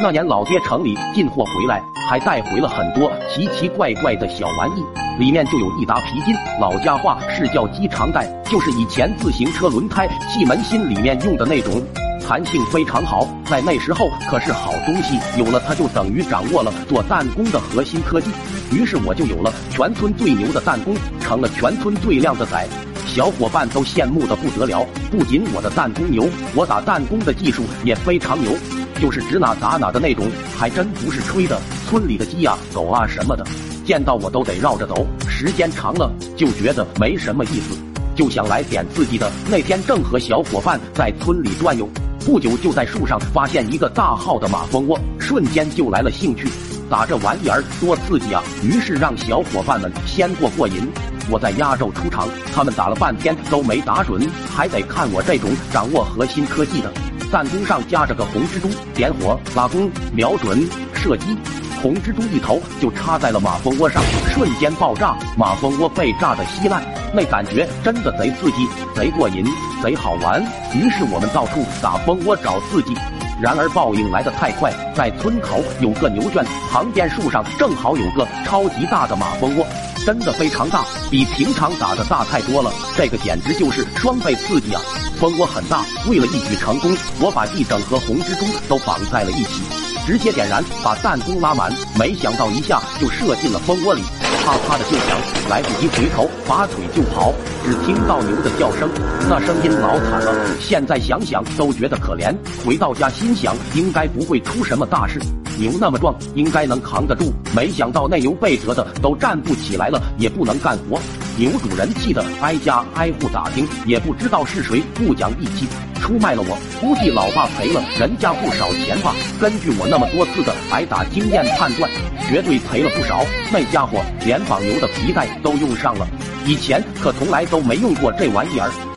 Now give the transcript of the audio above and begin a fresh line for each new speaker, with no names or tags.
那年老爹城里进货回来，还带回了很多奇奇怪怪的小玩意，里面就有一沓皮筋，老家话是叫鸡肠带，就是以前自行车轮胎气门芯里面用的那种，弹性非常好，在那时候可是好东西，有了它就等于掌握了做弹弓的核心科技，于是我就有了全村最牛的弹弓，成了全村最靓的仔。小伙伴都羡慕的不得了，不仅我的弹弓牛，我打弹弓的技术也非常牛，就是指哪打哪的那种，还真不是吹的。村里的鸡呀、狗啊什么的，见到我都得绕着走，时间长了就觉得没什么意思，就想来点刺激的。那天正和小伙伴在村里转悠，不久就在树上发现一个大号的马蜂窝，瞬间就来了兴趣，打这玩意儿多刺激啊！于是让小伙伴们先过过瘾。我在压轴出场，他们打了半天都没打准，还得看我这种掌握核心科技的。弹弓上夹着个红蜘蛛，点火拉弓，瞄准射击，红蜘蛛一头就插在了马蜂窝上，瞬间爆炸，马蜂窝被炸得稀烂，那感觉真的贼刺激，贼过瘾，贼好玩。于是我们到处打蜂窝找刺激。然而报应来得太快，在村口有个牛圈，旁边树上正好有个超级大的马蜂窝，真的非常大，比平常打的大太多了。这个简直就是双倍刺激啊！蜂窝很大，为了一举成功，我把一整盒红蜘蛛都绑在了一起，直接点燃，把弹弓拉满，没想到一下就射进了蜂窝里。啪啪的就响，来不及回头，拔腿就跑，只听到牛的叫声，那声音老惨了。现在想想都觉得可怜。回到家心想，应该不会出什么大事，牛那么壮，应该能扛得住。没想到那牛被折的都站不起来了，也不能干活。牛主人气得挨家挨户打听，也不知道是谁不讲义气。出卖了我，估计老爸赔了人家不少钱吧。根据我那么多次的挨打经验判断，绝对赔了不少。那家伙连绑牛的皮带都用上了，以前可从来都没用过这玩意儿。